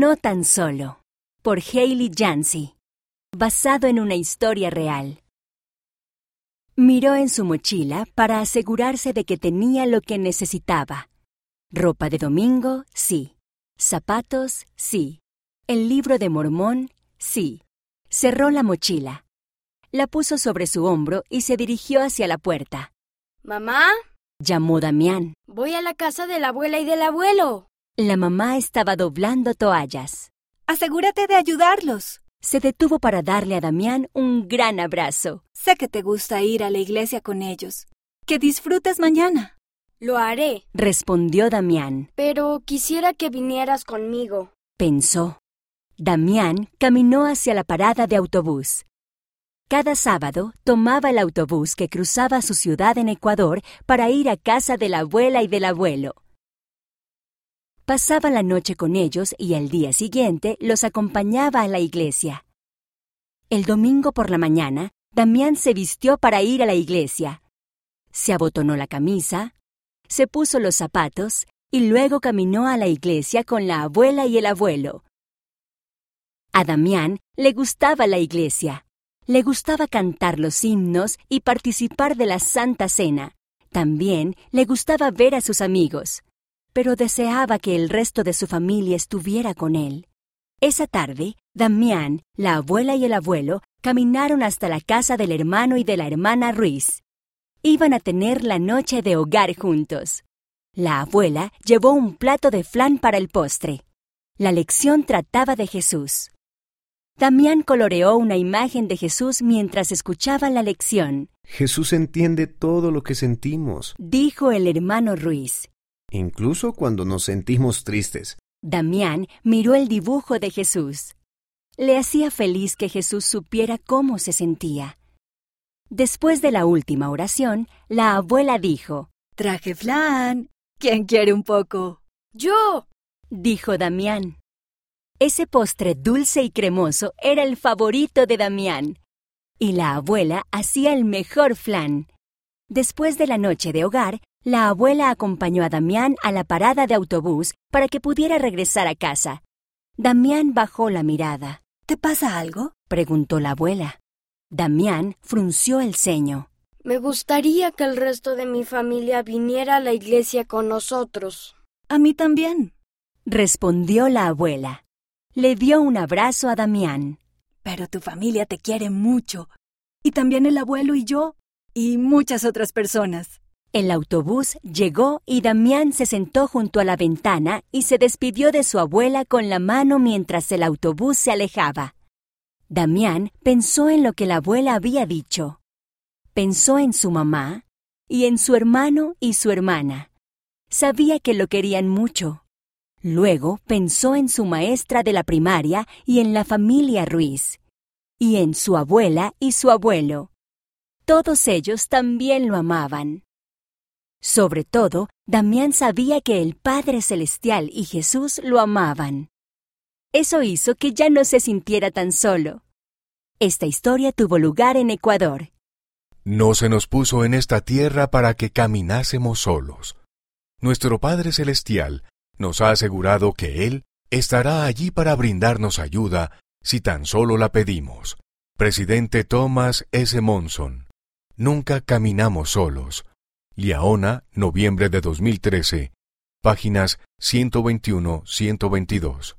No tan solo, por Haley Yancey, basado en una historia real. Miró en su mochila para asegurarse de que tenía lo que necesitaba. Ropa de domingo, sí. Zapatos, sí. El libro de Mormón, sí. Cerró la mochila. La puso sobre su hombro y se dirigió hacia la puerta. ¿Mamá? Llamó Damián. Voy a la casa de la abuela y del abuelo. La mamá estaba doblando toallas. Asegúrate de ayudarlos. Se detuvo para darle a Damián un gran abrazo. Sé que te gusta ir a la iglesia con ellos. Que disfrutes mañana. Lo haré, Respondió Damián. pero quisiera que vinieras conmigo. Pensó. Damián caminó hacia la parada de autobús. Cada sábado tomaba el autobús que cruzaba su ciudad en Ecuador para ir a casa de la abuela y del abuelo. Pasaba la noche con ellos y al día siguiente los acompañaba a la iglesia. El domingo por la mañana, Damián se vistió para ir a la iglesia. Se abotonó la camisa, se puso los zapatos y luego caminó a la iglesia con la abuela y el abuelo. A Damián le gustaba la iglesia. Le gustaba cantar los himnos y participar de la Santa Cena. También le gustaba ver a sus amigos, pero deseaba que el resto de su familia estuviera con él. Esa tarde, Damián, la abuela y el abuelo caminaron hasta la casa del hermano y de la hermana Ruiz. Iban a tener la noche de hogar juntos. La abuela llevó un plato de flan para el postre. La lección trataba de Jesús. Damián coloreó una imagen de Jesús mientras escuchaba la lección. Jesús entiende todo lo que sentimos, Dijo el hermano Ruiz. Incluso cuando nos sentimos tristes. Damián miró el dibujo de Jesús. Le hacía feliz que Jesús supiera cómo se sentía. Después de la última oración, la abuela dijo, Traje flan. ¿Quién quiere un poco? ¡Yo! dijo Damián. Ese postre dulce y cremoso era el favorito de Damián. Y la abuela hacía el mejor flan. Después de la noche de hogar, la abuela acompañó a Damián a la parada de autobús para que pudiera regresar a casa. Damián bajó la mirada. ¿Te pasa algo? preguntó la abuela. Damián frunció el ceño. Me gustaría que el resto de mi familia viniera a la iglesia con nosotros. A mí también. Respondió la abuela. Le dio un abrazo a Damián. Pero tu familia te quiere mucho. Y también el abuelo y yo. Y muchas otras personas. El autobús llegó y Damián se sentó junto a la ventana y se despidió de su abuela con la mano mientras el autobús se alejaba. Damián pensó en lo que la abuela había dicho. Pensó en su mamá y en su hermano y su hermana. Sabía que lo querían mucho. Luego pensó en su maestra de la primaria y en la familia Ruiz. Y en su abuela y su abuelo. Todos ellos también lo amaban. Sobre todo, Damián sabía que el Padre Celestial y Jesús lo amaban. Eso hizo que ya no se sintiera tan solo. Esta historia tuvo lugar en Ecuador. No se nos puso en esta tierra para que caminásemos solos. Nuestro Padre Celestial nos ha asegurado que Él estará allí para brindarnos ayuda si tan solo la pedimos. Presidente Thomas S. Monson. Nunca caminamos solos. Liaona, noviembre de 2013. Páginas 121-122.